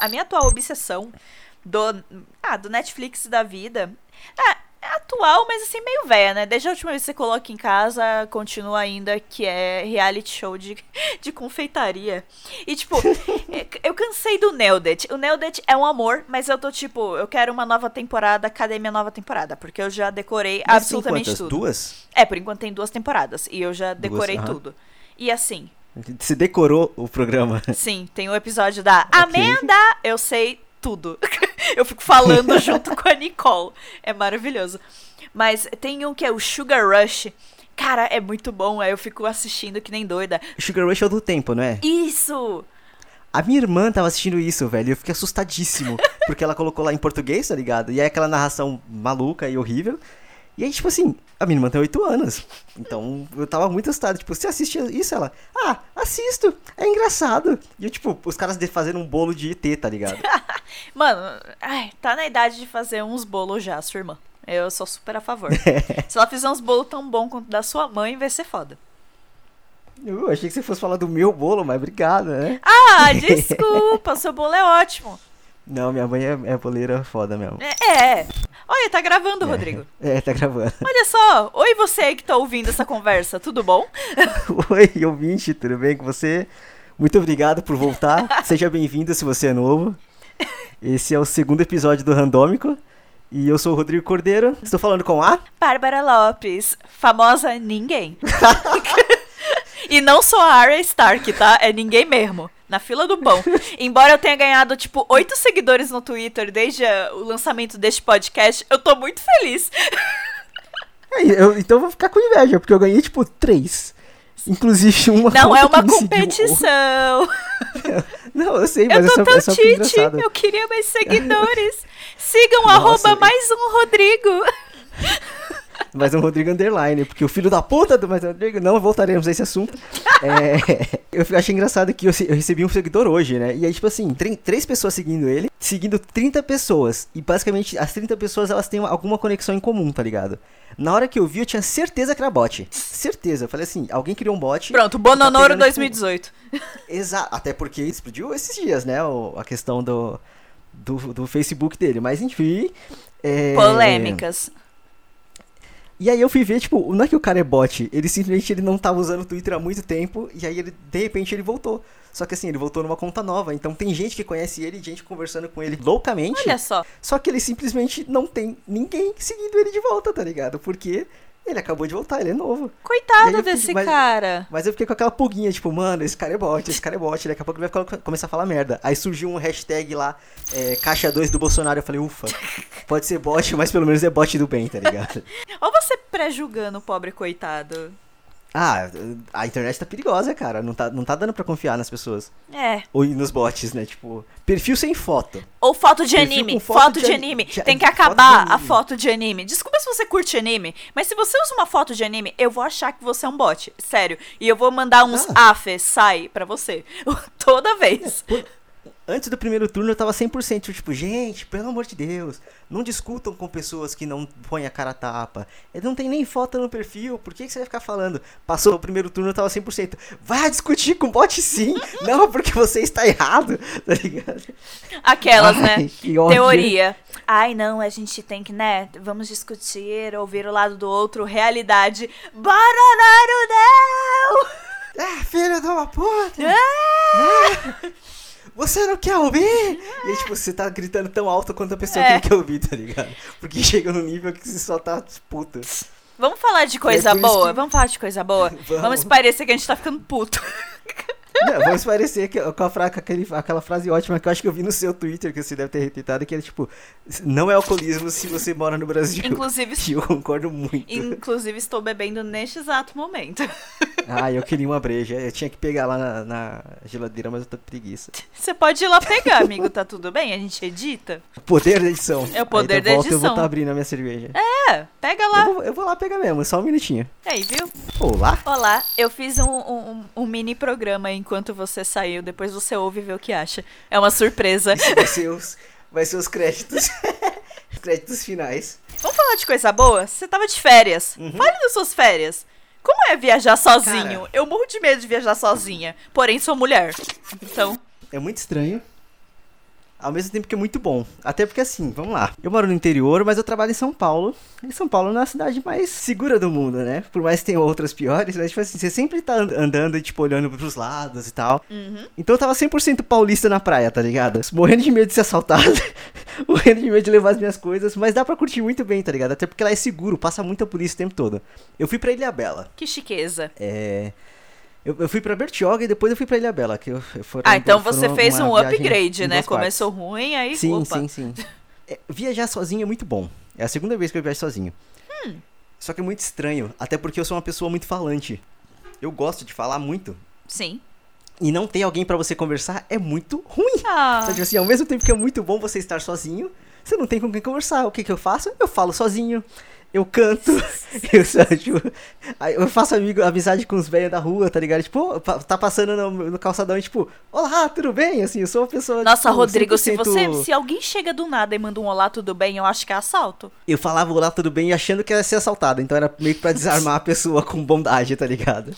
a minha atual obsessão do, ah, do Netflix da vida. É, é atual, mas assim, meio velha, né? Desde a última vez que você coloca em casa, continua ainda que é reality show de, de confeitaria. E, tipo, é, eu cansei do Nelded. O Nelded é um amor, mas eu tô, tipo, eu quero uma nova temporada, cadê minha nova temporada? Porque eu já decorei Mas absolutamente tem quantas? tudo. Duas? É, por enquanto tem duas temporadas. E eu já decorei aham. tudo. E assim, Você decorou o programa. sim, tem o episódio da Amanda, eu sei tudo. eu fico falando junto com a Nicole. É maravilhoso. Mas tem um que é o Sugar Rush. Cara, é muito bom. Aí eu fico assistindo que nem doida. Sugar Rush é o do tempo, não é? Isso! A minha irmã tava assistindo isso, velho, e eu fiquei assustadíssimo. porque ela colocou lá em português, tá ligado? E aí aquela narração maluca e horrível. E aí, tipo assim, a minha irmã tem 8 anos. Então eu tava muito assustado. Tipo, você assiste isso? Ela, ah, assisto, é engraçado. E eu, tipo, os caras fazendo um bolo de ET, tá ligado? Mano, ai, tá na idade de fazer uns bolos já, sua irmã. Eu sou super a favor. Se ela fizer uns bolos tão bons quanto da sua mãe, vai ser foda. Eu achei que você fosse falar do meu bolo, mas obrigado, né? Ah, desculpa, seu bolo é ótimo. Não, minha mãe é, é boleira foda mesmo. É, é. Olha, tá gravando, Rodrigo. É, tá gravando. Olha só. Oi, você aí que tá ouvindo essa conversa, tudo bom? Oi, ouvinte, tudo bem com você? Muito obrigado por voltar. Seja bem-vindo se você é novo. Esse é o segundo episódio do Randômico. E eu sou o Rodrigo Cordeiro. Estou falando com a. Bárbara Lopes, famosa ninguém. e não sou a Arya Stark, tá? É ninguém mesmo. Na fila do pão. Embora eu tenha ganhado, tipo, oito seguidores no Twitter desde o lançamento deste podcast, eu tô muito feliz. É, eu- então eu vou ficar com inveja, porque eu ganhei tipo três. Inclusive uma. Não é uma competição. Não, eu sei, Eu mas é tô só, tão é que tite, eu queria mais seguidores. Sigam Nossa, arroba eu- mais um Rodrigo. Mas é um Rodrigo Underline, porque o filho da puta do Mais um Rodrigo, não voltaremos a esse assunto. É, eu achei engraçado que eu, recebi um seguidor hoje, né? E aí, tipo assim, três pessoas seguindo ele, seguindo 30 pessoas. E basicamente, as 30 pessoas, elas têm alguma conexão em comum, tá ligado? Na hora que eu vi, eu tinha certeza que era bot. Certeza. Eu falei assim, alguém criou um bot. Pronto, tá Bononoro tipo, 2018. Exato, até porque explodiu esses dias, né? o- a questão do, do, do Facebook dele. Mas enfim. é, Polêmicas. E aí eu fui ver, tipo, não é que o cara é bot, ele simplesmente ele não tava usando o Twitter há muito tempo, e aí ele, de repente, ele voltou. Só que assim, ele voltou numa conta nova, então tem gente que conhece ele, gente conversando com ele loucamente. Olha só. Só que ele simplesmente não tem ninguém seguindo ele de volta, tá ligado? Porque ele acabou de voltar, ele é novo. Coitado eu desse fiquei- mas- cara. Mas eu fiquei com aquela pulguinha, tipo, mano, esse cara é bot, esse cara é bot, daqui a pouco ele vai começar a falar merda. Aí surgiu um hashtag lá, é, caixa 2 do Bolsonaro, eu falei, ufa, pode ser bot, mas pelo menos é bot do bem, tá ligado? Olha você pré-julgando o pobre coitado. Ah, a internet tá perigosa, cara, não tá, não tá dando pra confiar nas pessoas. É. Ou nos bots, né, tipo, perfil sem foto. Ou foto de Perfil anime. Foto, foto de, de anime. de- Tem que foto acabar a anime. foto de anime. Desculpa se você curte anime, mas se você usa uma foto de anime, eu vou achar que você é um bot. Sério. E eu vou mandar uns Ah. afe, sai pra você. Toda vez. Por- Antes do primeiro turno eu tava 100%, tipo, gente, pelo amor de Deus, não discutam com pessoas que não põem a cara a tapa. Ele não tem nem foto no perfil, por que, que você vai ficar falando? Passou o primeiro turno eu tava 100%. Vai discutir com bot sim, não porque você está errado, tá ligado? Aquelas, Ai, né? que ódio. Teoria. Ai, não, a gente tem que, né? Vamos discutir, ouvir o lado do outro. Realidade. Bolsonaro não! Ah, filho de uma puta! Ah! Você não quer ouvir? E aí, tipo, você tá gritando tão alto quanto a pessoa É. que não quer ouvir, tá ligado? Porque chega no nível que você só tá puta. Vamos falar de coisa É boa? que- Vamos falar de coisa boa? Vamos. Vamos parecer que a gente tá ficando puto. Não, vamos parecer que, com, a fra- com aquele, aquela frase ótima que eu acho que eu vi no seu Twitter, que você deve ter retweetado, que é tipo, não é alcoolismo se você mora no Brasil. Inclusive, E eu concordo muito. inclusive estou bebendo neste exato momento. Ah, eu queria uma breja. Eu tinha que pegar lá na, na geladeira, mas eu tô com preguiça. Você pode ir lá pegar, amigo, tá tudo bem? A gente edita? O poder da edição. É o poder Aí, da volta, Eu vou edição. estar abrindo a minha cerveja. É, pega lá. Eu vou, eu vou lá pegar mesmo, só um minutinho. Aí, viu? Olá. Olá, eu fiz um, um, um mini programa enquanto você saiu, depois você ouve e vê o que acha. É uma surpresa. Isso vai ser os, vai ser os créditos. os créditos finais. Vamos falar de coisa boa? Você tava de férias. Uhum. Fale das suas férias. Como é viajar sozinho? Cara. Eu morro de medo de viajar sozinha. Porém, sou mulher. Então, É muito estranho. Ao mesmo tempo que é muito bom. Até porque assim, vamos lá. Eu moro no interior, mas eu trabalho em São Paulo. E São Paulo não é a cidade mais segura do mundo, né? Por mais que tenha outras piores, mas tipo assim, você sempre tá andando e tipo olhando pros lados e tal. Uhum. Então eu tava 100% paulista na praia, tá ligado? Morrendo de medo de ser assaltado, morrendo de medo de levar as minhas coisas, mas dá pra curtir muito bem, tá ligado? Até porque lá é seguro, passa muita polícia o tempo todo. Eu fui pra Ilha Bela. Que chiqueza. É. Eu, eu fui pra Bertioga e depois eu fui pra Ilha Bela. Que eu, eu foram, Ah, então você fez um upgrade, né? duas partes. Começou ruim, aí Sim, opa. sim, sim. É, viajar sozinho é muito bom. É a segunda vez que eu viajo sozinho. Hum. Só que é muito estranho, até porque eu sou uma pessoa muito falante. Eu gosto de falar muito. Sim. E não ter alguém pra você conversar é muito ruim. Ah, Só que assim, ao mesmo tempo que é muito bom você estar sozinho, você não tem com quem conversar. O que que eu faço? Eu falo sozinho. Eu canto, eu, tipo, eu faço amigo, amizade com os velhos da rua, tá ligado? Tipo, tá passando no, no calçadão e tipo, olá, tudo bem? Assim, eu sou uma pessoa. Nossa, tipo, Rodrigo, se 100% você. Se alguém chega do nada e manda um olá, tudo bem, eu acho que é assalto. Eu falava olá, tudo bem, achando que ia ser assaltado. Então era meio que pra desarmar a pessoa com bondade, tá ligado?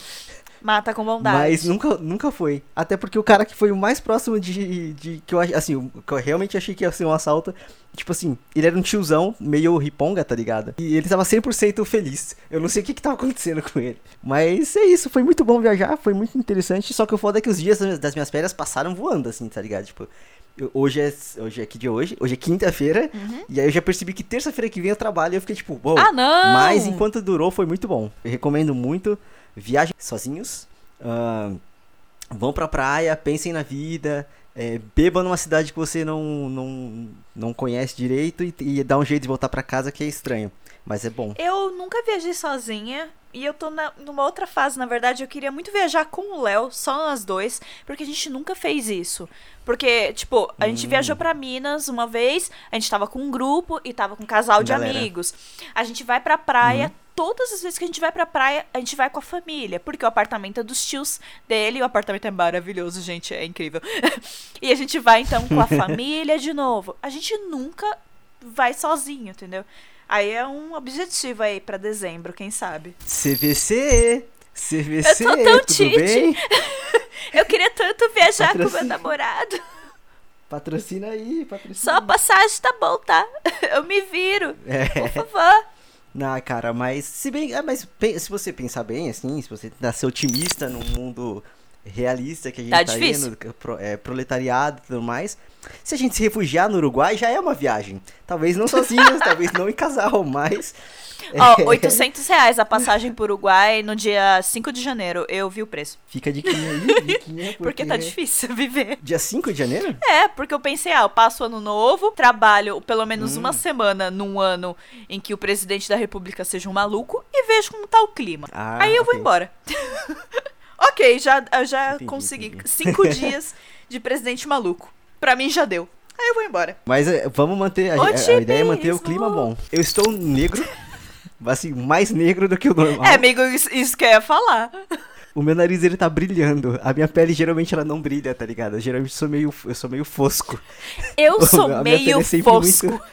Mata com bondade. Mas nunca, nunca foi. Até porque o cara que foi o mais próximo de. de que eu assim, o que eu realmente achei que ia ser um assalto. Tipo assim, ele era um tiozão, meio riponga, tá ligado? E ele tava 100% feliz. Eu não sei o que que tava acontecendo com ele. Mas é isso, foi muito bom viajar, foi muito interessante. Só que o foda é que os dias das minhas- férias passaram voando, assim, tá ligado? Tipo, hoje é. Hoje é que dia hoje? Hoje é quinta-feira. E aí eu já percebi que terça-feira que vem eu trabalho e eu fiquei tipo, uou. Ah, não! Mas enquanto durou, foi muito bom. Eu recomendo muito. Viajem sozinhos. ahn, vão pra praia, pensem na vida. É, beba numa cidade que você não, não, não conhece direito e, e dá um jeito de voltar pra casa que é estranho. Mas é bom. Eu nunca viajei sozinha. E eu tô na- numa outra fase, na verdade, eu queria muito viajar com o Léo, só nós dois, porque a gente nunca fez isso. Porque, tipo, a gente Hum. viajou pra Minas uma vez, a gente tava com um grupo e tava com um casal de Galera. amigos. A gente vai pra praia, Uhum. todas as vezes que a gente vai pra praia, a gente vai com a família, porque o apartamento é dos tios dele, o apartamento é maravilhoso, gente, é incrível. e a gente vai então com a família de novo. A gente nunca vai sozinho, entendeu? Aí é um objetivo aí pra dezembro, quem sabe. CVC! CVC! Eu tô tão tudo tite. bem? Eu queria tanto viajar com meu namorado. Patrocina aí, patrocina. Só a passagem tá bom, tá? Eu me viro, É. por favor. Não, cara, mas se bem, é, mas se você pensar bem, assim, se você nascer otimista num mundo realista que a gente Tá tá, indo, pro- é, proletariado e tudo mais, se a gente se refugiar no Uruguai já é uma viagem. Talvez não sozinhos, talvez não em casal, mas Ó, 800 reais a passagem pro Uruguai no dia 5 de janeiro. Eu vi o preço. fica a diquinha aí, diquinha, porque, Porque tá difícil viver. Dia 5 de janeiro? É, porque eu pensei, ah, eu passo o ano novo, trabalho pelo menos Hum. uma semana num ano em que o presidente da república seja um maluco e vejo como tá o clima. Ah, Aí eu vou embora. Ok, já, já Entendi, consegui entendi. cinco dias de presidente maluco. Pra mim já deu. Aí eu vou embora. Mas é, vamos manter, a, a- a ideia é manter o clima bom. Eu estou negro, assim, mais negro do que o normal. É, amigo, isso, isso que eu ia falar. O meu nariz ele tá brilhando. A minha pele geralmente ela não brilha, tá ligado? Eu geralmente sou meio, eu sou meio fosco. Eu A sou minha pele meio é fosco. muito-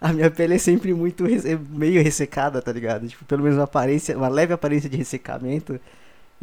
A minha pele é sempre muito meio ressecada, tá ligado? Tipo, pelo menos uma aparência, uma leve aparência de ressecamento.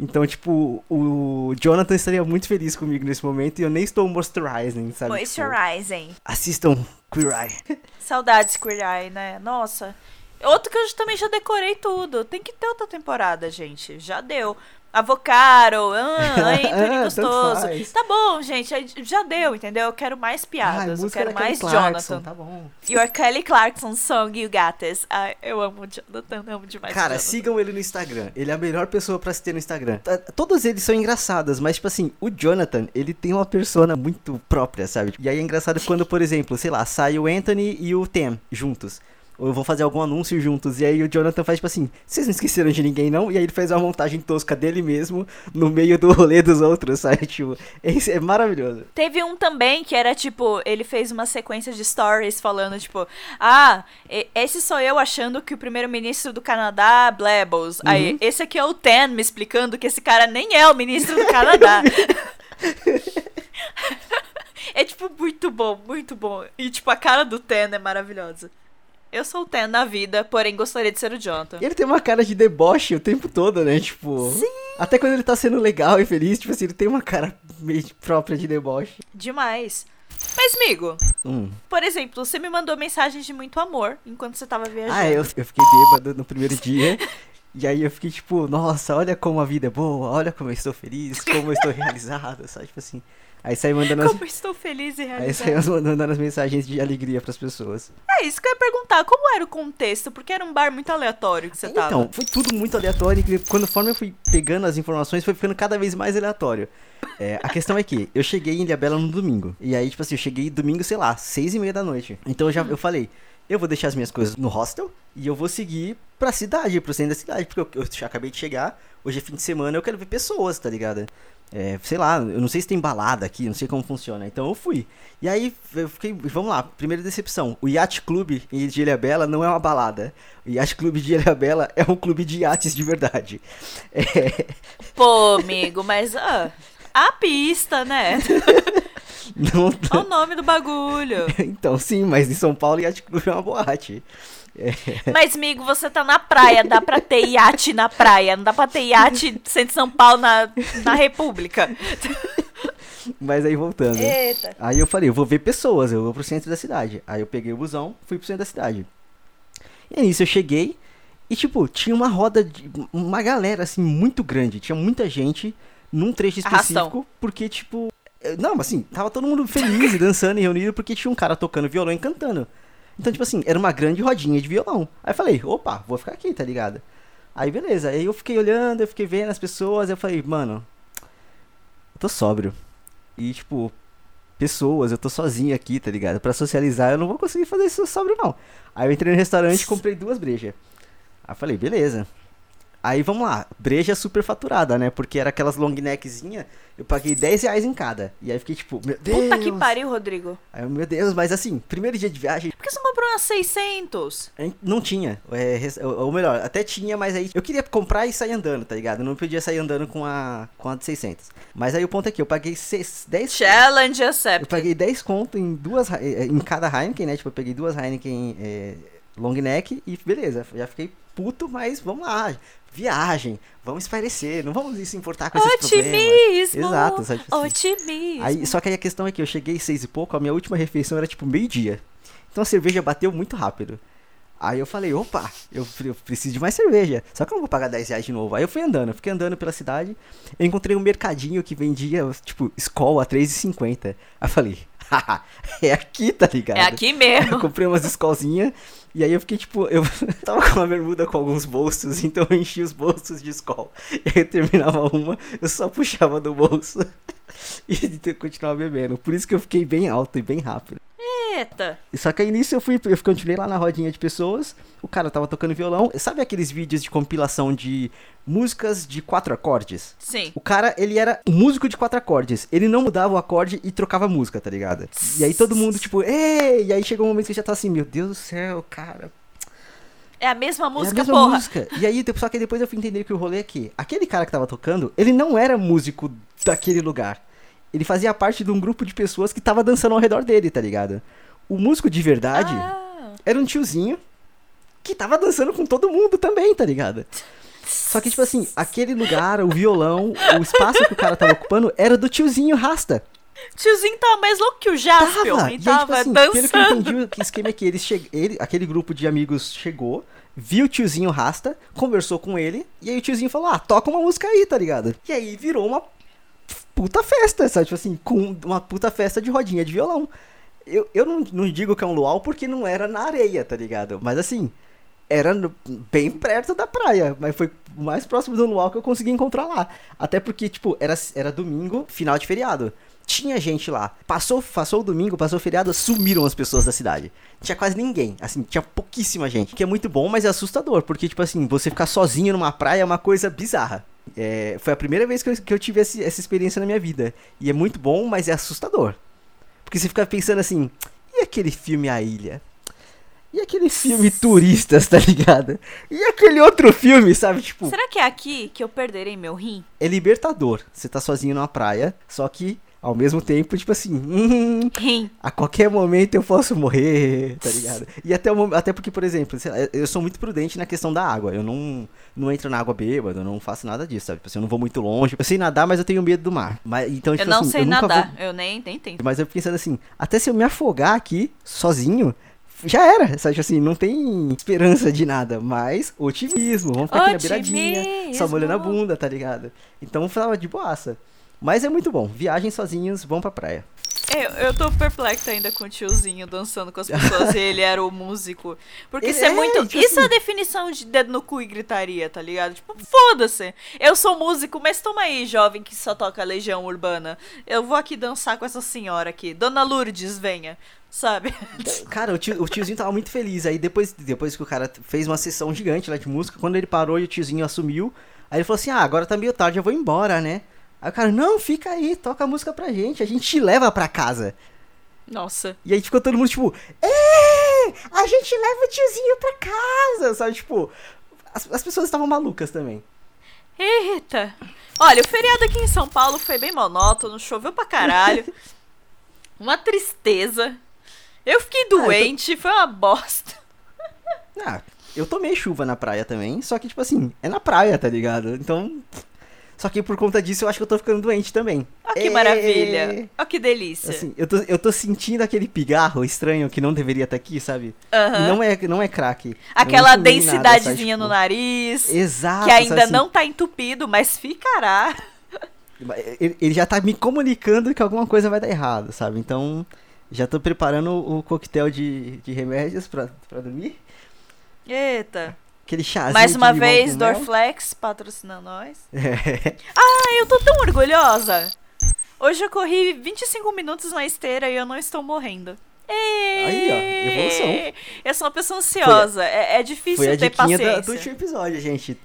Então, tipo, o Jonathan estaria muito feliz comigo nesse momento e eu nem estou moisturizing, sabe? Tipo, Moisturizing. assistam Queer Eye. Saudades Queer Eye, né? Nossa. Outro que eu também já decorei tudo. Tem que ter outra temporada, gente. Já deu. Avocado, ah, Anthony Ah, tanto gostoso. Tá bom, gente. Já deu, entendeu? Eu quero mais Ai, piadas. eu quero mais Clarkson, Jonathan. Tá bom. Your Kelly Clarkson song, You Got This. Ai, eu amo o Jonathan, amo demais. Cara, sigam ele no Instagram. Ele é a melhor pessoa pra se ter no Instagram. T- Todos eles são engraçados, mas, tipo assim, o Jonathan, ele tem uma persona muito própria, sabe? E aí é engraçado quando, por exemplo, sei lá, sai o Anthony e o Tem juntos. Ou eu vou fazer algum anúncio juntos. E aí o Jonathan faz, tipo assim, vocês não esqueceram de ninguém, não? E aí ele faz uma montagem tosca dele mesmo no meio do rolê dos outros, sabe? Tipo, esse é maravilhoso. Teve um também que era tipo, ele fez uma sequência de stories falando, tipo, ah, esse sou eu achando que o primeiro-ministro do Canadá blebbles. Aí, esse aqui é o Ten me explicando que esse cara nem é o ministro do Canadá. é tipo muito bom, muito bom. E tipo, a cara do Ten é maravilhosa. Eu sou o Ten na vida, porém gostaria de ser o Jonathan. Ele tem uma cara de deboche o tempo todo, né? Tipo. Até quando ele tá sendo legal e feliz, tipo assim, ele tem uma cara meio própria de deboche. Demais. Mas, amigo, Hum. por exemplo, você me mandou mensagens de muito amor enquanto você tava viajando. Ah, eu, eu fiquei bêbado no primeiro dia. E aí eu fiquei tipo, nossa, olha como a vida é boa, olha como eu estou feliz, como eu estou realizado, sabe? Tipo assim. Aí saí mandando as, Como eu estou feliz e aí saí realizada. mandando as mensagens de alegria pras pessoas. É isso que eu ia perguntar. Como era o contexto? Porque era um bar muito aleatório que você tava. Então, foi tudo muito aleatório e quando conforme eu fui pegando as informações, foi ficando cada vez mais aleatório. É, a questão é que eu cheguei em Ilhabela no domingo. E aí, tipo assim, eu cheguei domingo, sei lá, seis e meia da noite. Então eu já eu falei, eu vou deixar as minhas coisas no hostel e eu vou seguir pra cidade, pro centro da cidade, porque eu, eu já acabei de chegar, hoje é fim de semana, eu quero ver pessoas, tá ligado? É, sei lá, eu não sei se tem balada aqui, não sei como funciona. Então eu fui. E aí eu fiquei, vamos lá, primeira decepção. O Yacht Club de Ilhabela não é uma balada. O Yacht Club de Ilhabela é um clube de iates de verdade. É, Pô, amigo, mas. ah, a pista, né? não, Olha o nome do bagulho. então sim, mas em São Paulo Yacht Club é uma boate. Mas, amigo, você tá na praia, dá pra ter iate na praia, não dá pra ter iate centro de São Paulo na, na República. Mas aí voltando. Eita. Aí eu falei, eu vou ver pessoas, eu vou pro centro da cidade. Aí eu peguei o busão, fui pro centro da cidade. E aí nisso eu cheguei e, tipo, tinha uma roda de. Uma galera, assim, muito grande. Tinha muita gente num trecho específico, Arrastão. porque, tipo. eh, Não, assim, tava todo mundo feliz e dançando e reunido porque tinha um cara tocando violão e cantando. Então, tipo assim, era uma grande rodinha de violão. Aí eu falei, opa, vou ficar aqui, tá ligado? Aí beleza, aí eu fiquei olhando, eu fiquei vendo as pessoas, eu falei, mano, eu tô sóbrio. E, tipo, pessoas, eu tô sozinho aqui, tá ligado? Pra socializar eu não vou conseguir fazer isso sóbrio, não. Aí eu entrei no restaurante e comprei duas brejas. Aí eu falei, beleza. Aí vamos lá, breja super faturada, né? Porque era aquelas long neckzinha, eu paguei 10 reais em cada. E aí fiquei tipo, meu Deus. Puta que pariu, Rodrigo. Aí, eu, meu Deus, mas assim, primeiro dia de viagem, Por que você não comprou umas 600? a gente não tinha. É, ou melhor, até tinha, mas aí eu queria comprar e sair andando, tá ligado? Eu não podia sair andando com a, com a de 600. Mas aí o ponto é que eu paguei seis, 10 Challenge Eu accept. paguei 10 conto em duas eh, em cada Heineken, né? Tipo, eu peguei duas Heineken é, long neck e beleza, já fiquei puto, mas vamos lá. Viagem, vamos espairecer, não vamos se importar com esses problemas. Otimismo. Exato, sabe? tipo assim. Otimismo. Aí, só que aí a questão é que eu cheguei seis e pouco, a minha última refeição era tipo meio-dia. Então a cerveja bateu muito rápido. Aí eu falei, opa, eu, eu preciso de mais cerveja. Só que eu não vou pagar 10 reais de novo. Aí eu fui andando, fiquei andando pela cidade. Eu encontrei um mercadinho que vendia, tipo, Skol a 3,50. Aí eu falei, é aqui, tá ligado? É aqui Eu mesmo. comprei umas escolzinhas e aí eu fiquei tipo, eu tava com uma bermuda com alguns bolsos, então eu enchi os bolsos de escol. E aí eu terminava uma, eu só puxava do bolso e continuava bebendo. Por isso que eu fiquei bem alto e bem rápido. Eita. Só que aí nisso eu fui, eu continuei lá na rodinha de pessoas, o cara tava tocando violão. Sabe aqueles vídeos de compilação de músicas de quatro acordes? Sim. O cara, ele era um músico de quatro acordes. Ele não mudava o acorde e trocava a música, tá ligado? E aí todo mundo, tipo, ei! E aí chegou um momento que já tava assim, meu Deus do céu, cara. É a mesma música, é a mesma porra. música. E aí, só que depois eu fui entender que o rolê é que aquele cara que tava tocando, ele não era músico daquele lugar. Ele fazia parte de um grupo de pessoas que tava dançando ao redor dele, tá ligado? O músico de verdade Ah. era um tiozinho que tava dançando com todo mundo também, tá ligado? Só que, tipo assim, aquele lugar, o violão, o espaço que o cara tava ocupando era do tiozinho Rasta. Tiozinho tava mais louco que o Jaspion. Tava! E E aí, tava tipo assim, pelo que eu dançando. entendi, o que- esquema é que eles che... ele, aquele grupo de amigos chegou, viu o tiozinho Rasta, conversou com ele, e aí o tiozinho falou, ah, toca uma música aí, tá ligado? E aí virou uma puta festa, sabe? Tipo assim, com uma puta festa de rodinha de violão. Eu, eu não, não digo que é um luau porque não era na areia, tá ligado? Mas assim, era no- bem perto da praia, mas foi o mais próximo do luau que eu consegui encontrar lá. Até porque, tipo, era, era domingo, final de feriado. Tinha gente lá. Passou, passou o domingo, passou o feriado, sumiram as pessoas da cidade. Tinha quase ninguém. Assim, tinha pouquíssima gente. Que é muito bom, mas é assustador. Porque, tipo assim, você ficar sozinho numa praia é uma coisa bizarra. É, foi a primeira vez que eu, que eu tive esse- essa experiência na minha vida. E é muito bom, mas é assustador. Porque você fica pensando assim, e aquele filme A Ilha? E aquele filme Turistas, tá ligado? E aquele outro filme, sabe? Tipo, Será que é aqui que eu perderei meu rim? é libertador. Você tá sozinho numa praia, só que ao mesmo tempo, tipo assim, hum, a qualquer momento eu posso morrer, tá ligado? E até, o até porque, por exemplo, eu sou muito prudente na questão da água. Eu não, não entro na água bêbada, eu não faço nada disso, sabe? Tipo assim, eu não vou muito longe. Eu sei nadar, mas eu tenho medo do mar. Mas, então, Eu tipo não assim, sei eu nadar. vou- Eu nem, nem tento. Mas eu fico pensando assim, até se eu me afogar aqui, sozinho, já era, sabe? Tipo assim, não tem esperança de nada, mas otimismo, vamos ficar aqui na beiradinha, só molhando a Otimismo. bunda, tá ligado? Então falava de boaça. Mas é muito bom, viagem sozinhos, vão pra praia. Eu, eu tô perplexa ainda com o tiozinho dançando com as pessoas e ele era o músico. Porque isso é, é, muito. tipo isso é a assim- definição de dedo no cu e gritaria, tá ligado? Tipo, foda-se. Eu sou músico, mas toma aí, jovem que só toca Legião Urbana. Eu vou aqui dançar com essa senhora aqui. Dona Lourdes, venha. Sabe? Cara, o, tio- o tiozinho tava muito feliz. Aí depois, depois que o cara fez uma sessão gigante lá de música, quando ele parou e o tiozinho assumiu, aí ele falou assim: Ah, agora tá meio tarde, eu vou embora, né? Aí o cara, não, fica aí, toca a música pra gente, a gente te leva pra casa. Nossa. E aí ficou todo mundo tipo, é, a gente leva o tiozinho pra casa, sabe? Tipo, as, as pessoas estavam malucas também. Eita! Olha, o feriado aqui em São Paulo foi bem monótono, choveu pra caralho. Uma tristeza. Eu fiquei tô- doente, foi uma bosta. Ah, eu tomei chuva na praia também, só que, tipo assim, é na praia, tá ligado? Então. Só que por conta disso eu acho que eu tô ficando doente também. Ó que É, maravilha. Ó que delícia. Assim, eu tô, eu tô sentindo aquele pigarro estranho que não deveria estar aqui, sabe? E não é, não é crack. Aquela nada, densidadezinha sabe? no Tipo, nariz. Exato. que ainda assim? não tá entupido, mas ficará. Ele, ele já tá me comunicando que alguma coisa vai dar errado, sabe? Então, já tô preparando o coquetel de, de remédios pra, pra dormir. Eita. Aquele chazinho Mais uma vez. Dorflex patrocina nós. É. Ah, eu tô tão orgulhosa. Hoje eu corri 25 minutos na esteira e eu não estou morrendo. Aí, ó, evolução. Eu sou uma pessoa ansiosa. É, é difícil Foi a ter da- paciência. do último episódio, gente.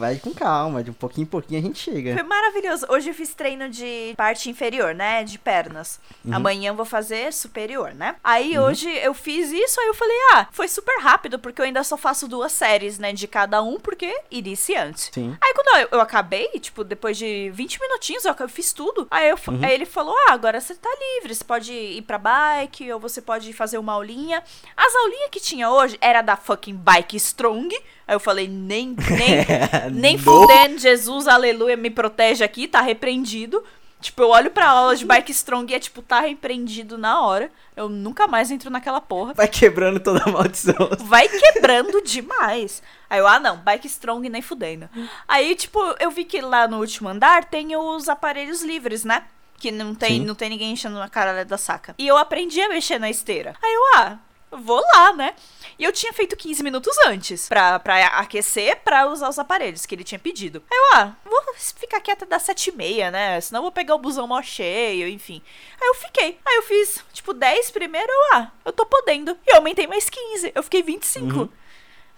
Vai com calma, de um pouquinho em pouquinho a gente chega. Foi maravilhoso. Hoje eu fiz treino de parte inferior, né? De pernas. Uhum. Amanhã eu vou fazer superior, né? Aí hoje eu fiz isso, aí eu falei, ah, foi super rápido, porque eu ainda só faço duas séries, né? De cada um, porque iniciante. Sim. Aí quando eu, eu acabei, tipo, depois de 20 minutinhos, eu, fiz tudo. Aí, eu, Uhum. aí ele falou: Ah, agora você tá livre. Você pode ir pra bike, ou você pode fazer uma aulinha. As aulinhas que tinha hoje era da fucking Bike Strong. Aí eu falei: Nem, nem, nem fudendo, Jesus, aleluia, me protege aqui, tá repreendido. Tipo, eu olho pra aula de Bike Strong e é tipo, tá repreendido na hora. Eu nunca mais entro naquela porra. Vai quebrando toda a maldição. Vai quebrando demais. Aí eu, ah não, bike strong nem fudendo. Aí, tipo, eu vi que lá no último andar tem os aparelhos livres, né? Que não tem, Sim. não tem ninguém enchendo na cara da saca. E eu aprendi a mexer na esteira. Aí eu, ah, vou lá, né? E eu tinha feito 15 minutos antes pra, pra aquecer, pra usar os aparelhos que ele tinha pedido. Aí eu, ah, vou ficar quieta das 7 e meia, né? Senão eu vou pegar o busão mó cheio, enfim. Aí eu fiquei. Aí eu fiz, tipo, 10 primeiro, eu, ah, eu tô podendo. E eu aumentei mais 15. Eu fiquei 25. Uhum.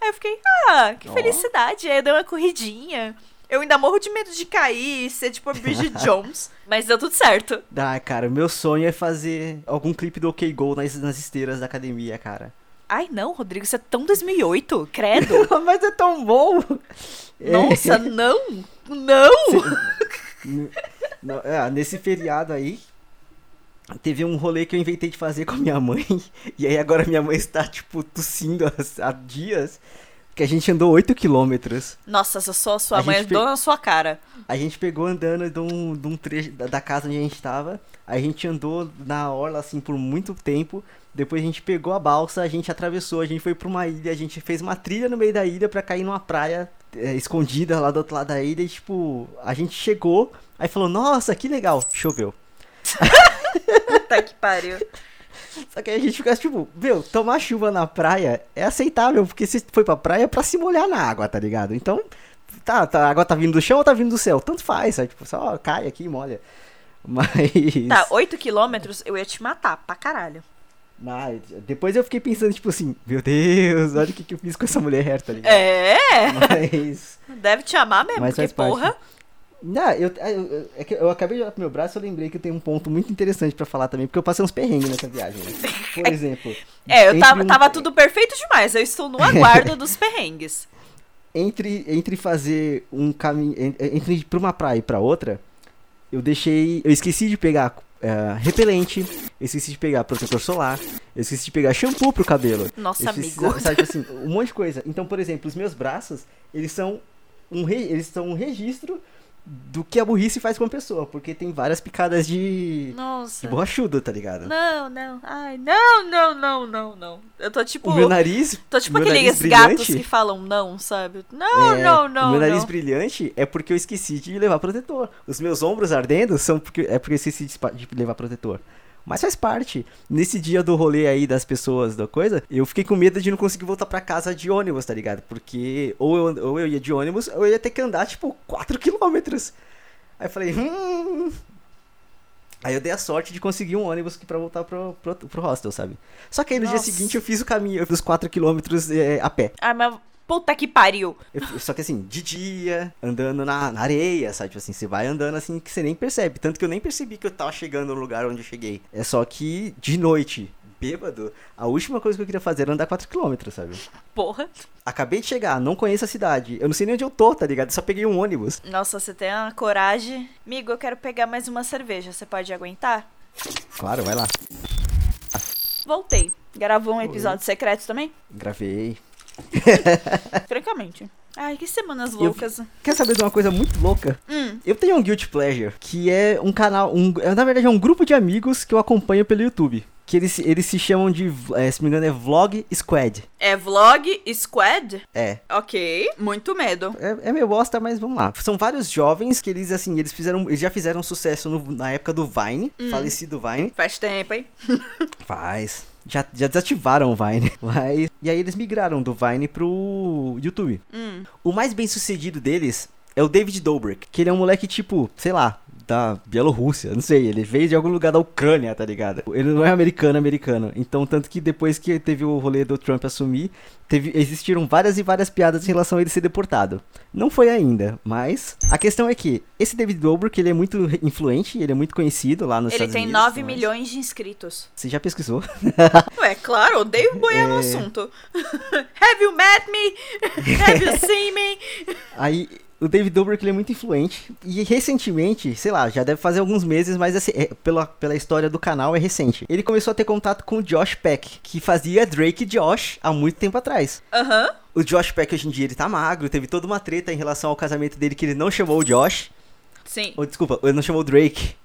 Aí eu fiquei, ah, que Ó. felicidade. Aí eu dei uma corridinha. Eu ainda morro de medo de cair e ser tipo a Bridget Jones. Mas deu tudo certo. Ah, cara, meu sonho é fazer algum clipe do OK Go nas, nas esteiras da academia, cara. Ai, não, Rodrigo, isso é tão 2008, credo. Mas é tão bom! É. Nossa, não, não. N- não, é, nesse feriado aí, teve um rolê que eu inventei de fazer com a minha mãe. E aí agora minha mãe está, tipo, tossindo há, dias. Que a gente andou 8 quilômetros. Nossa, a sua A mãe, gente pe- na sua cara. A gente pegou andando de um, de um trecho da, da casa onde a gente tava. A gente andou na orla, assim, por muito tempo. Depois a gente pegou a balsa, a gente atravessou, a gente foi pra uma ilha, a gente fez uma trilha no meio da ilha pra cair numa praia é, escondida lá do outro lado da ilha. E, tipo, a gente chegou, aí falou, nossa, que legal, choveu. Puta que pariu. Só que aí a gente fica tipo, meu, tomar chuva na praia é aceitável, porque você foi pra praia pra se molhar na água, tá ligado? Então, tá, tá, a água tá vindo do chão ou tá vindo do céu? Tanto faz, sabe? Tipo, só cai aqui e molha. Mas. Tá, 8 quilômetros, eu ia te matar, pra caralho. Mas depois eu fiquei pensando, tipo assim, meu Deus, olha o que, que eu fiz com essa mulher, tá ligado? É, Mas. deve te amar mesmo, Mas porque porra. Não, eu, eu, é que eu acabei de olhar pro meu braço e eu lembrei que eu tenho um ponto muito interessante pra falar também, porque eu passei uns perrengues nessa viagem. Por exemplo. É, eu tava, um- tava tudo perfeito demais. Eu estou no aguardo dos perrengues. entre, entre fazer um caminho. en- Entre ir pra uma praia e pra outra, eu deixei. Eu esqueci de pegar é, repelente, eu esqueci de pegar protetor solar, eu esqueci de pegar shampoo pro cabelo. Nossa, esqueci, amigo. Sabe, assim, um monte de coisa. Então, por exemplo, os meus braços, eles são um, re- eles são um registro do que a burrice faz com a pessoa, porque tem várias picadas de, de Nossa. borrachudo, tá ligado? Não, não. Ai, não, não, não, não, não. Eu tô tipo. O meu nariz, Tô tipo aqueles gatos que falam não, sabe? Não, É, não, não. O meu nariz não. brilhante é porque eu esqueci de levar protetor. Os meus ombros ardendo são porque é porque eu esqueci de, de levar protetor. Mas faz parte. Nesse dia do rolê aí das pessoas da coisa, eu fiquei com medo de não conseguir voltar pra casa de ônibus, tá ligado? Porque ou eu, ou eu ia de ônibus, ou eu ia ter que andar, tipo, 4 quilômetros. Aí eu falei, hum. Aí eu dei a sorte de conseguir um ônibus pra voltar pro, pro, pro hostel, sabe? Só que aí no Nossa. dia seguinte eu fiz o caminho, eu fiz os 4 quilômetros é, a pé. Ai, mas puta que pariu. Eu- só que assim, de dia, andando na, na areia, sabe? Tipo assim, você vai andando assim que você nem percebe. Tanto que eu nem percebi que eu tava chegando no lugar onde eu cheguei. É só que de noite, bêbado, a última coisa que eu queria fazer era andar 4km, sabe? Porra. Acabei de chegar, não conheço a cidade. Eu não sei nem onde eu tô, tá ligado? Só peguei um ônibus. Nossa, você tem uma coragem. Amigo, eu quero pegar mais uma cerveja. Você pode aguentar? Claro, vai lá. Voltei. Gravou um episódio secreto também? Gravei. Francamente. Ai, que semanas Eu- loucas. Quer saber de uma coisa muito louca? Hum. Eu tenho um Guilty Pleasure, que é um canal, um, é, na verdade é um grupo de amigos que eu acompanho pelo YouTube. Que eles, eles se chamam de, eh, se me engano, é Vlog Squad. É vlog Squad? É, Ok. Muito medo. É, é meio bosta, mas vamos lá. São vários jovens que eles, assim, eles fizeram. Eles já fizeram sucesso no- na época do Vine, falecido Vine. Faz tempo, hein? Faz. Já, já desativaram o Vine. Mas, e aí eles migraram do Vine pro YouTube. Hum. O mais bem sucedido deles é o David Dobrik, que ele é um moleque tipo, sei lá, da Bielorrússia, não sei, ele veio de algum lugar da Ucrânia, tá ligado? Ele não é americano, americano. Então, tanto que depois que teve o rolê do Trump assumir, teve, existiram várias e várias piadas em relação a ele ser deportado. Não foi ainda, mas a questão é que esse David Dobrik, ele é muito influente, ele é muito conhecido lá nos Ele Estados tem Unidos. 9 mas- milhões de inscritos. Você já pesquisou? Ué, claro, odeio boiar no É. assunto. Have you met me? Have you seen me? Aí, o David Dobrik ele é muito influente. E recentemente, sei lá, já deve fazer alguns meses, mas assim, é- pela, pela história do canal é recente. Ele começou a ter contato com o Josh Peck, que fazia Drake e Josh há muito tempo atrás. Aham. O Josh Peck hoje em dia ele tá magro, teve toda uma treta em relação ao casamento dele que ele não chamou o Josh. Sim. Ou desculpa, ele não chamou o Drake.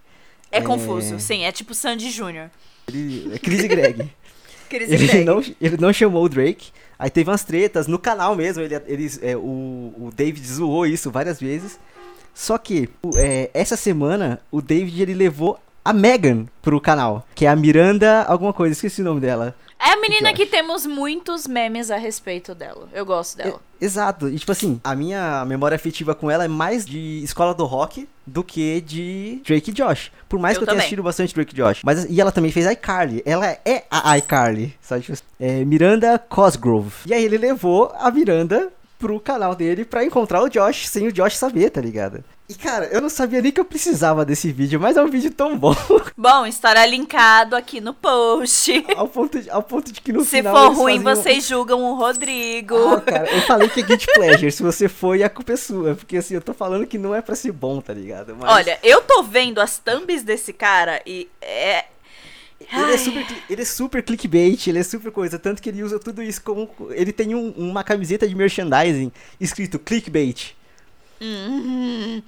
É, É. confuso. Sim, é tipo Sandy Jr. Ele, é Chris e Greg. Chris ele, Greg. não, ele não chamou o Drake. Aí teve umas tretas no canal mesmo. Ele, eles, é, o, o David zoou isso várias vezes. Só que é, essa semana o David ele levou a Megan pro canal, que é a Miranda alguma coisa, esqueci o nome dela. É a menina Josh. que temos muitos memes a respeito dela. Eu gosto dela. É, exato. E tipo assim, a minha memória afetiva com ela é mais de escola do rock do que de Drake e Josh. Por mais Eu que eu tenha também. assistido bastante Drake e Josh. Mas, e ela também fez iCarly. Ela é a iCarly. Sabe? Tipo é, Miranda Cosgrove. E aí ele levou a Miranda pro canal dele pra encontrar o Josh sem o Josh saber, tá ligado? E cara, eu não sabia nem que eu precisava desse vídeo, mas é um vídeo tão bom. Bom, estará linkado aqui no post. ao, ponto de, ao ponto de que no Se final. for eles ruim, faziam- vocês julgam o Rodrigo. Ah, cara, eu falei que é Guilty Pleasure. Se você foi, a culpa é sua. Porque assim, eu tô falando que não é pra ser bom, tá ligado? Mas Olha, eu tô vendo as thumbs desse cara e é. Ele é, super, ele é super clickbait, ele é super coisa. Tanto que ele usa tudo isso como. Ele tem um- uma camiseta de merchandising escrito clickbait. Mhm.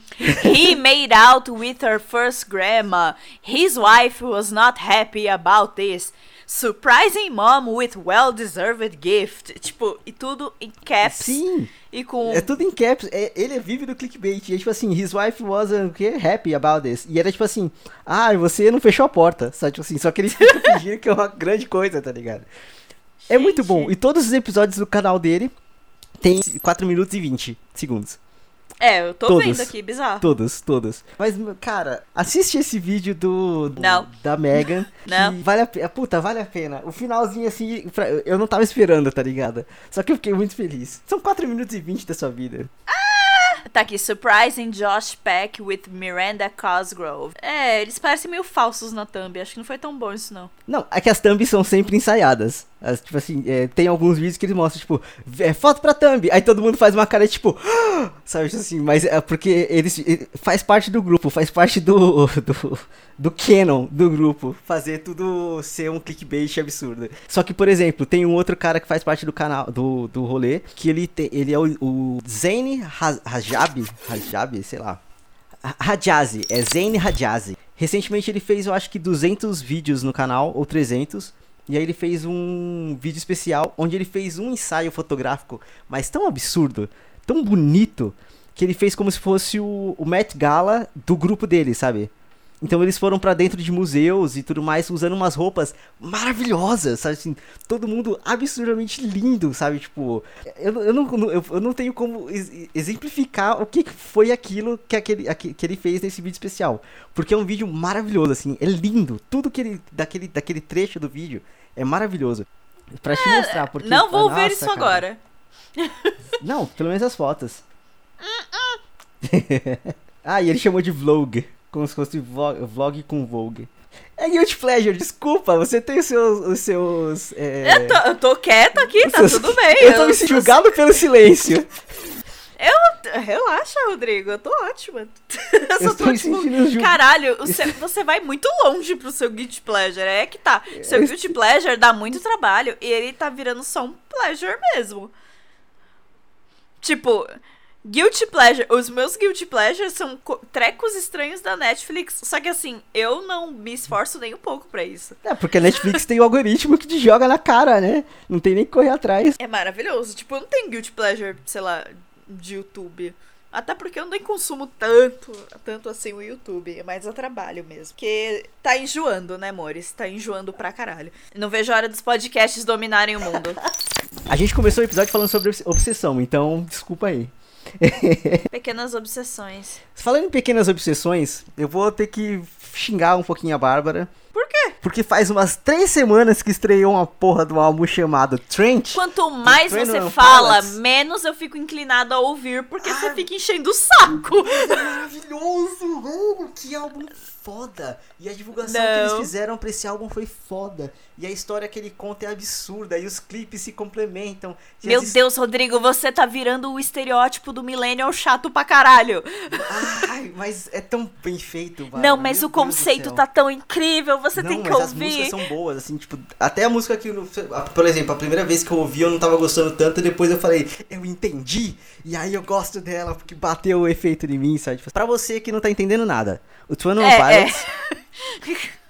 He made out with her first grandma. His wife was not happy about this. Surprising mom with well-deserved gift. Tipo, e tudo em caps. Sim, E com. é tudo em caps. É, ele é vive do clickbait. E é tipo assim, his wife wasn't quê? happy about this. E era tipo assim, ah, você não fechou a porta. Sabe? Tipo assim, só que ele fica fingindo que é uma grande coisa, tá ligado? É muito bom. E todos os episódios do canal dele tem 4 minutos e 20 segundos. É, eu tô Todos. vendo aqui, bizarro. Todos, todos. Mas, cara, assiste esse vídeo do, Não. da Megan. Não. Vale a pena. Puta, vale a pena. O finalzinho, assim, pra- eu não tava esperando, tá ligado? Só que eu fiquei muito feliz. São 4 minutos e 20 da sua vida. Tá aqui, Surprising Josh Peck with Miranda Cosgrove. É, eles parecem meio falsos na thumb. Acho que não foi tão bom isso, não. Não, é que as thumbs são sempre ensaiadas. As, tipo assim, é, tem alguns vídeos que ele mostra, tipo, é, foto pra thumb. Aí todo mundo faz uma cara, tipo, sabe assim, mas é porque eles ele faz parte do grupo, faz parte do, do, do canon do grupo, fazer tudo ser um clickbait absurdo. Só que, por exemplo, tem um outro cara que faz parte do canal, do, do rolê, que ele, tem, ele é o, o Zane Rajabi, Rajabi, sei lá. Rajazi, é Zane Rajazi. Recentemente ele fez, eu acho que 200 vídeos no canal, ou 300, e aí ele fez um vídeo especial onde ele fez um ensaio fotográfico, mas tão absurdo, tão bonito, que ele fez como se fosse o, o Met Gala do grupo dele, sabe? Então eles foram para dentro de museus e tudo mais, usando umas roupas maravilhosas, sabe? Assim, todo mundo absurdamente lindo, sabe? Tipo, eu, eu, não, eu, eu não tenho como exemplificar o que foi aquilo que, aquele, que ele fez nesse vídeo especial. Porque é um vídeo maravilhoso, assim, é lindo. Tudo que ele, daquele, daquele trecho do vídeo é maravilhoso. Pra te é, mostrar, porque... Não vou ver isso cara. agora. Não, pelo menos as fotos. ah, e ele chamou de vlog. Como se fosse vlog, vlog com Vogue. É Guilty Pleasure, desculpa, você tem os seus. Os seus é... eu, tô, eu tô quieta aqui, tá seus... tudo bem. Eu tô me julgado pelo silêncio. Eu. Relaxa, Rodrigo, eu tô ótima. Eu, eu tô, tipo, Caralho, você, você vai muito longe pro seu Guilty Pleasure. É que tá. Seu Guilty Pleasure dá muito trabalho e ele tá virando só um pleasure mesmo. Tipo, Guilty Pleasure. Os meus Guilty Pleasures são trecos estranhos da Netflix. Só que assim, eu não me esforço nem um pouco para isso. É, porque a Netflix tem o algoritmo que te joga na cara, né? Não tem nem que correr atrás. É maravilhoso. Tipo, eu não tenho Guilty Pleasure, sei lá, de YouTube. Até porque eu nem consumo tanto, tanto assim o YouTube, é mais a trabalho mesmo. Porque tá enjoando, né, amores? Tá enjoando pra caralho. Não vejo a hora dos podcasts dominarem o mundo. a gente começou o episódio falando sobre obsessão, então desculpa aí. Pequenas obsessões. Falando em pequenas obsessões, eu vou ter que xingar um pouquinho a Bárbara. Por quê? Porque faz umas três semanas que estreou uma porra de um álbum chamado Trent. Quanto mais você fala, menos eu fico inclinado a ouvir, porque você fica enchendo o saco. É maravilhoso! Que álbum foda! E a divulgação Não. que eles fizeram pra esse álbum foi foda. E a história que ele conta é absurda. E os clipes se complementam. Meu Deus, Rodrigo, você tá virando o estereótipo do millennial chato pra caralho. Ai, mas é tão bem feito, mano. Não, mas Meu o Deus conceito tá tão incrível. Você não, tem que mas ouvir. as músicas são boas, assim, tipo, até a música que, por exemplo, a primeira vez que eu ouvi eu não tava gostando tanto, e depois eu falei, eu entendi, e aí eu gosto dela, porque bateu o efeito em mim, sabe? Tipo, pra você que não tá entendendo nada, o Twin é, Pilots... É.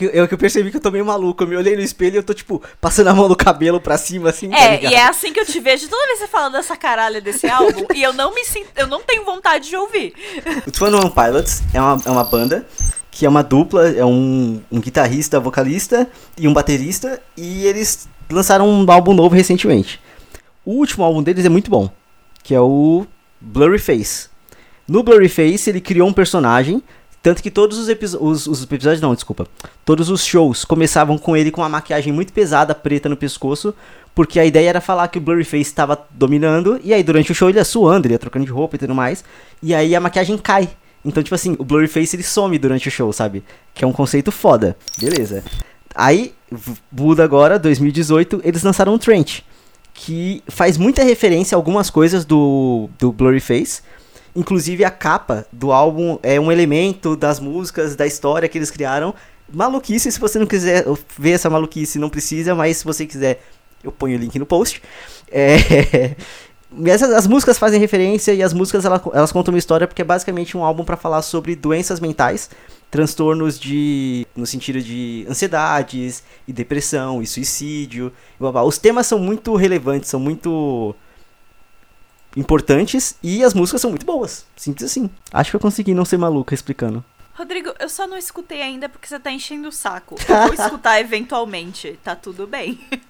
Eu que eu percebi que eu tô meio maluco. Eu me olhei no espelho e eu tô, tipo, passando a mão no cabelo pra cima, assim. Tá é, tá e é assim que eu te vejo toda vez você falando dessa caralha desse álbum. e eu não me sinto. Eu não tenho vontade de ouvir. O Twin One Pilots é uma, é uma banda que é uma dupla, é um, um guitarrista, vocalista e um baterista. E eles lançaram um álbum novo recentemente. O último álbum deles é muito bom, que é o Blurry Face. No Blurry Face ele criou um personagem tanto que todos os, os, os, episódios, não, desculpa. Todos os shows começavam com ele com uma maquiagem muito pesada, preta no pescoço. Porque a ideia era falar que o Blurryface estava dominando. E aí durante o show ele ia suando, ele ia trocando de roupa e tudo mais. E aí a maquiagem cai. Então, tipo assim, o Blurryface ele some durante o show, sabe? Que é um conceito foda. Beleza. Aí, muda agora, 2018, eles lançaram um Trent. Que faz muita referência a algumas coisas do, do Blurryface. Inclusive a capa do álbum é um elemento das músicas, da história que eles criaram. Maluquice, se você não quiser ver essa maluquice, não precisa, mas se você quiser, eu ponho o link no post. É... Essas, as músicas fazem referência e as músicas elas, elas contam uma história porque é basicamente um álbum para falar sobre doenças mentais, transtornos de no sentido de ansiedades e depressão e suicídio. E blá blá. Os temas são muito relevantes, são muito importantes e as músicas são muito boas. Simples assim. Acho que eu consegui não ser maluca explicando. Rodrigo, só não escutei ainda porque você tá enchendo o saco. Eu vou escutar eventualmente, tá tudo bem.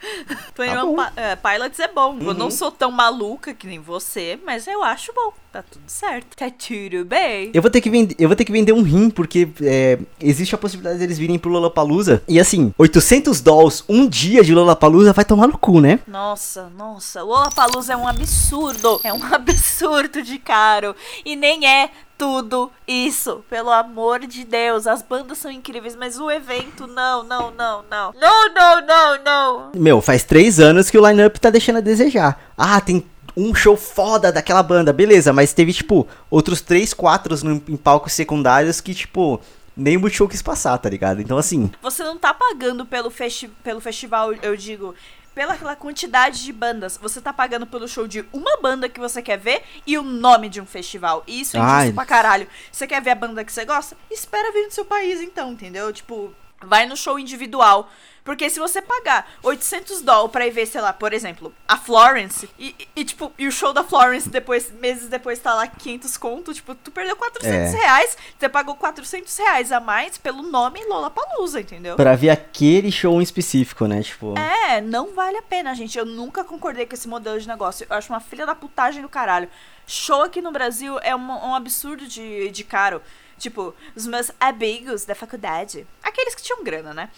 Tá uh, Pilots é bom. Uhum. Eu não uhum. sou tão maluca que nem você, mas eu acho bom. Tá tudo certo. Tá tudo bem. Eu vou ter que vender, eu vou ter que vender um rim, porque é, existe a possibilidade deles virem pro Lollapalooza. E assim, 800 dolls um dia de Lollapalooza vai tomar no cu, né? Nossa, nossa. Lollapalooza é um absurdo. É um absurdo de caro. E nem é tudo isso. Pelo amor de Deus. As bandas são incríveis, mas o evento, não, não, não, não. Não, não, não, não. Meu, faz três anos que o line-up tá deixando a desejar. Ah, tem um show foda daquela banda, beleza, mas teve, tipo, outros três, quatro no, em palcos secundários que, tipo, nem o Multishow quis passar, tá ligado? Então, assim. Você não tá pagando pelo, festi pelo festival, eu digo. Pela quantidade de bandas, você tá pagando pelo show de uma banda que você quer ver e o nome de um festival. E isso é injusto pra caralho. Você quer ver a banda que você gosta? Espera vir no seu país, então, entendeu? Tipo, vai no show individual. Porque se você pagar 800 dólares pra ir ver, sei lá, por exemplo, a Florence, e, e- tipo, e o show da Florence depois, meses depois tá lá 500 conto, tipo, tu perdeu 400 É. reais, você pagou 400 reais a mais pelo nome Lollapalooza, entendeu? Pra ver aquele show em específico, né? Tipo. É, não vale a pena, gente. Eu nunca concordei com esse modelo de negócio. Eu acho uma filha da putagem do caralho. Show aqui no Brasil é um, um absurdo de, de caro. Tipo, os meus amigos da faculdade, aqueles que tinham grana, né?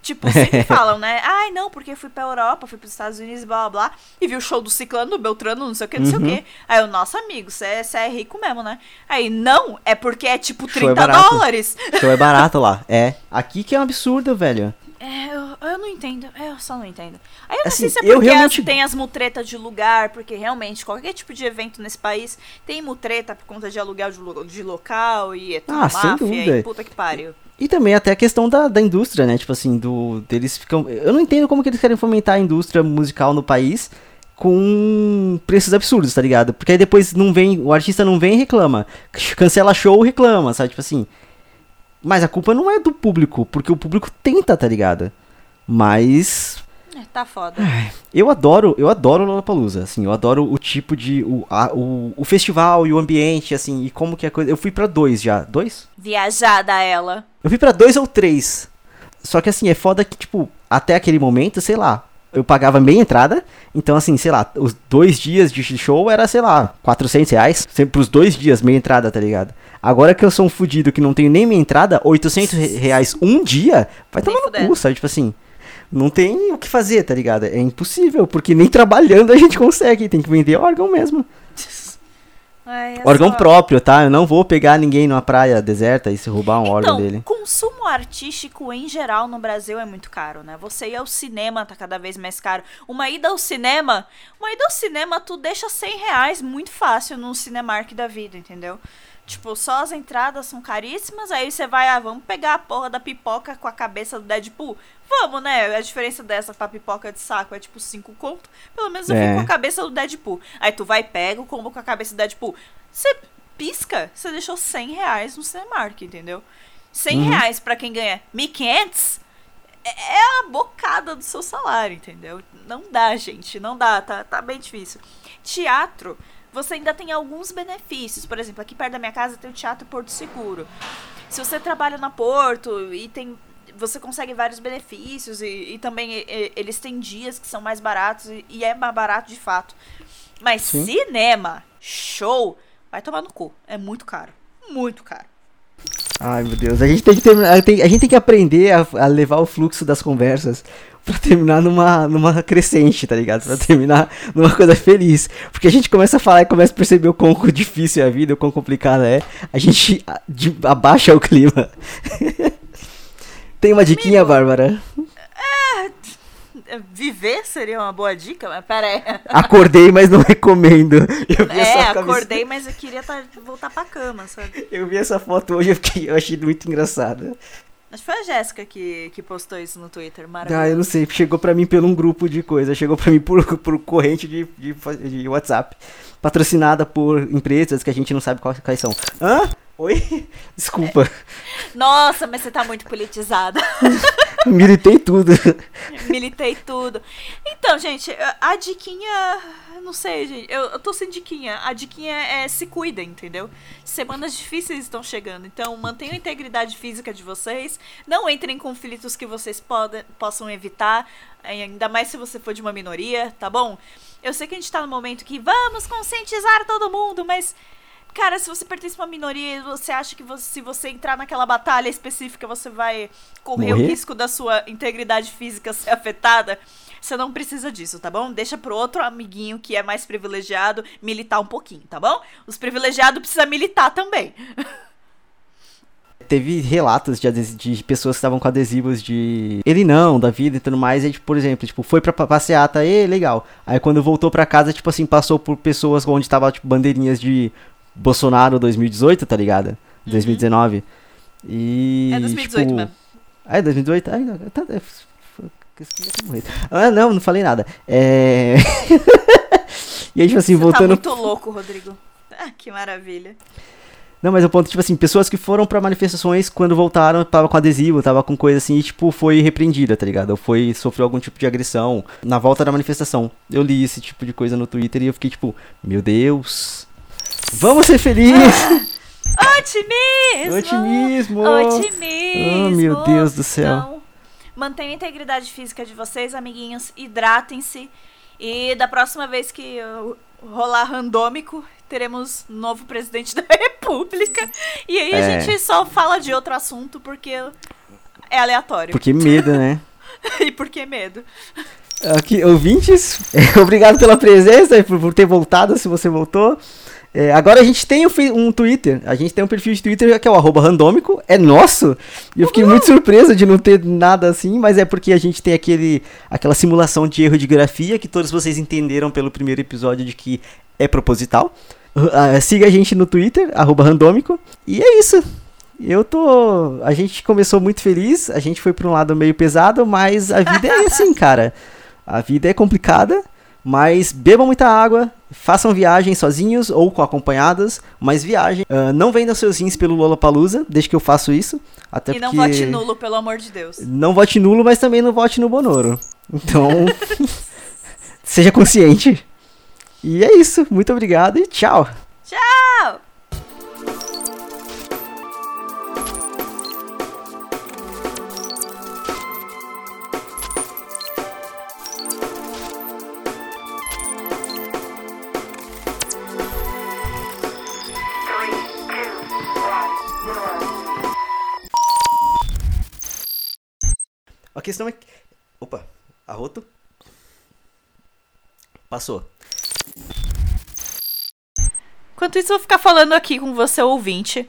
Tipo, sempre falam, né? Ai, não, porque fui pra Europa, fui pros Estados Unidos, blá blá blá, e vi o show do Ciclano, do Beltrano, não sei o que, não sei o Uhum. que. Aí o nosso amigo, você é, cê é rico mesmo, né? Aí, não, é porque é tipo Show é 30 barato. dólares. Show é barato lá. É. Aqui que é um absurdo, velho. É, eu, eu não entendo. Eu só não entendo. Aí eu não Assim, sei se é porque realmente- as- tem as mutretas de lugar, porque realmente qualquer tipo de evento nesse país tem mutreta por conta de aluguel de, de local e é tudo Ah, sem máfia dúvida. e puta que pariu. E também até a questão da, da indústria, né? Tipo assim, do deles ficam. Eu não entendo como que eles querem fomentar a indústria musical no país com preços absurdos, tá ligado? Porque aí depois não vem, o artista não vem e reclama. Cancela show, reclama, sabe? Tipo assim. Mas a culpa não é do público, porque o público tenta, tá ligado? Mas É, tá foda. eu adoro, eu adoro Lollapalooza, assim, eu adoro o tipo de o, a- o, o festival e o ambiente, assim, e como que é a coisa. Eu fui pra dois já, dois? Viajada ela. Eu fui pra dois ou três. Só que assim, é foda que, tipo, até aquele momento, sei lá, eu pagava meia entrada. Então, assim, sei lá, os dois dias de show era, sei lá, 400 reais. Sempre pros dois dias, meia entrada, tá ligado? Agora que eu sou um fudido que não tenho nem meia entrada, 800 re- reais um dia, vai tomar no cu, sabe? Tipo assim, não tem o que fazer, tá ligado? É impossível, porque nem trabalhando a gente consegue, tem que vender órgão mesmo. É Órgão só- próprio, tá? Eu não vou pegar ninguém numa praia deserta e se roubar um órgão Então, dele. consumo artístico em geral no Brasil é muito caro, né? Você ir ao cinema tá cada vez mais caro. Uma ida ao cinema, uma ida ao cinema tu deixa 100 reais muito fácil num Cinemark da vida, entendeu? Tipo, só as entradas são caríssimas, aí você vai, ah, vamos pegar a porra da pipoca com a cabeça do Deadpool. Vamos, né? A diferença dessa pra pipoca de saco é tipo 5 conto. Pelo menos eu É. fico com a cabeça do Deadpool. Aí tu vai pega o combo com a cabeça do Deadpool. Você pisca, você deixou 100 reais no Cinemark, entendeu? 100 Uhum. reais pra quem ganha 1.500 é é a bocada do seu salário, entendeu? Não dá, gente, não dá, tá, tá bem difícil. Teatro, você ainda tem alguns benefícios. Por exemplo, aqui perto da minha casa tem o Teatro Porto Seguro. Se você trabalha na Porto e tem. Você consegue vários benefícios e, e também e- eles têm dias que são mais baratos e, e é mais barato de fato. Mas Sim. cinema, show, vai tomar no cu. É muito caro. Muito caro. Ai, meu Deus. A gente tem que tem- a gente tem que aprender a, a levar o fluxo das conversas pra terminar numa, numa crescente, tá ligado? Pra terminar numa coisa feliz. Porque a gente começa a falar e começa a perceber o quão difícil é a vida, o quão complicada é. A gente abaixa o clima. tem uma diquinha, Bárbara? Viver seria uma boa dica, mas pera aí. Acordei, mas não recomendo. Eu vi É, acordei, mas eu queria tá- voltar pra cama, sabe? Eu vi essa foto hoje, fiquei, eu achei muito engraçada. Acho que foi a Jéssica que, que postou isso no Twitter, Ah, eu maravilhoso. não sei, chegou pra mim por um grupo de coisa, chegou pra mim por, por corrente de, de, de WhatsApp, patrocinada por empresas que a gente não sabe quais, quais são. Hã? Oi? Desculpa, Nossa, mas você tá muito politizada. militei tudo. Militei tudo. Então, gente, a diquinha. Não sei, gente. Eu, eu tô sem diquinha. A diquinha é se cuidem, entendeu? Semanas difíceis estão chegando. Então, mantenham a integridade física de vocês. Não entrem em conflitos que vocês podem, possam evitar. Ainda mais se você for de uma minoria, tá bom? Eu sei que a gente tá no momento que vamos conscientizar todo mundo, mas. Cara, se você pertence a uma minoria e você acha que você- se você entrar naquela batalha específica você vai correr o Morrer? risco da sua integridade física ser afetada, você não precisa disso, tá bom? Deixa pro outro amiguinho que é mais privilegiado militar um pouquinho, tá bom? Os privilegiados precisam militar também. Teve relatos de, de pessoas que estavam com adesivos de ele não, da vida e tudo mais. E, tipo, por exemplo, tipo, foi pra pa- passeata, e legal. Aí quando voltou pra casa, tipo assim, passou por pessoas onde tava, tipo, bandeirinhas de Bolsonaro 2018, tá ligado? 2019. E. Uhum. É 2018 tipo, mesmo. Ah, é 2018? Ai, não, tá, é. Ah, não, não falei nada. É. e aí, tipo assim, Você tá voltando. muito louco, Rodrigo. Ah, que maravilha. Não, mas o ponto, tipo assim, pessoas que foram pra manifestações, quando voltaram, tava com adesivo, tava com coisa assim, e, tipo, foi repreendida, tá ligado? Ou foi, sofreu algum tipo de agressão na volta da manifestação. Eu li esse tipo de coisa no Twitter e eu fiquei, tipo, meu Deus, vamos ser felizes! Otimismo! Otimismo! Otimismo! Oh, meu Deus do céu. Então, mantenham a integridade física de vocês, amiguinhos. Hidratem-se. E da próxima vez que rolar randômico, teremos novo presidente da república. E aí É. a gente só fala de outro assunto porque é aleatório. Porque medo, né? e porque medo. Aqui, ouvintes, obrigado pela presença e por, por ter voltado, se você voltou. É, agora a gente tem um, Twitter, a gente tem um perfil de Twitter que é o arroba randômico, é nosso. E eu fiquei muito surpreso de não ter nada assim, mas é porque a gente tem aquele, aquela simulação de erro de grafia que todos vocês entenderam pelo primeiro episódio de que é proposital. Ah, siga a gente no Twitter, arroba randômico. E é isso. Eu tô. A gente começou muito feliz, a gente foi pra um lado meio pesado, mas a vida é assim, cara. A vida é complicada, mas bebam muita água, façam viagens sozinhos ou com acompanhadas, mas viajem. Ah, não vendam seus rins pelo Lollapalooza, desde que eu faço isso. Até e não porque... vote nulo, pelo amor de Deus. Não vote nulo, mas também não vote no Bonoro. Então, seja consciente. E é isso. Muito obrigado e tchau. Tchau! A questão é. Opa, arroto. Passou. Enquanto isso, eu vou ficar falando aqui com você, ouvinte.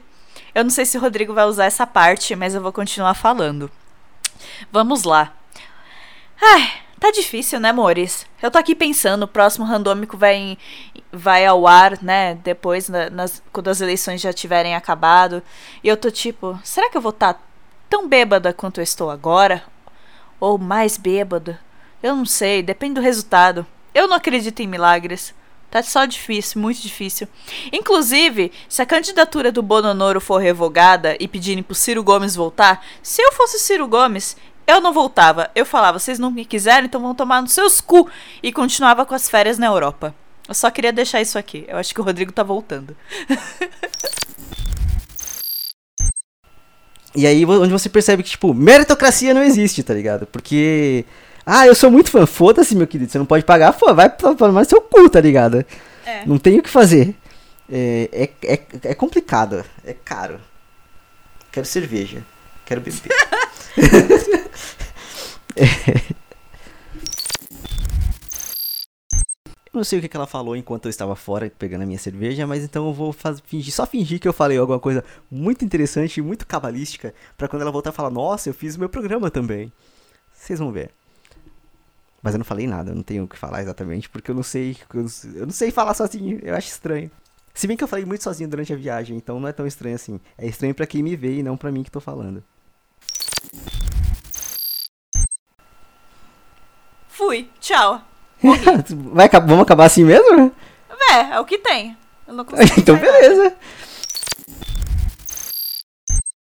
Eu não sei se o Rodrigo vai usar essa parte, mas eu vou continuar falando. Vamos lá. Ai, tá difícil, né, amores? Eu tô aqui pensando, o próximo randômico vai, em- vai ao ar, né, depois, na- nas, quando as eleições já tiverem acabado. E eu tô tipo, será que eu vou estar tão bêbada quanto eu estou agora? Ou mais bêbada? Eu não sei, depende do resultado. Eu não acredito em milagres. Tá só difícil, muito difícil. Inclusive, se a candidatura do Bononoro for revogada e pedirem pro Ciro Gomes voltar, se eu fosse Ciro Gomes, eu não voltava. Eu falava, vocês não me quiserem, então vão tomar nos seus cu. E continuava com as férias na Europa. Eu só queria deixar isso aqui. Eu acho que o Rodrigo tá voltando. E aí onde você percebe que, tipo, meritocracia não existe, tá ligado? Porque. Ah, eu sou muito fã. Foda-se, meu querido. Você não pode pagar, pô, vai tomar seu cu, tá ligado? É. Não tem o que fazer. É, é, é, é complicado. É caro. Quero cerveja. Quero beber. Eu não sei o que, ela falou enquanto eu estava fora pegando a minha cerveja, mas então eu vou fingir, só fingir que eu falei alguma coisa muito interessante e muito cabalística, pra quando ela voltar falar, nossa, eu fiz o meu programa também. Vocês vão ver. Mas eu não falei nada, eu não tenho o que falar exatamente, porque eu não sei. Eu não sei, falar sozinho, eu acho estranho. Se bem que eu falei muito sozinho durante a viagem, então não é tão estranho assim. É estranho pra quem me vê e não pra mim que tô falando. Fui. Tchau. Vai, vamos acabar assim mesmo? É, é o que tem. Então beleza.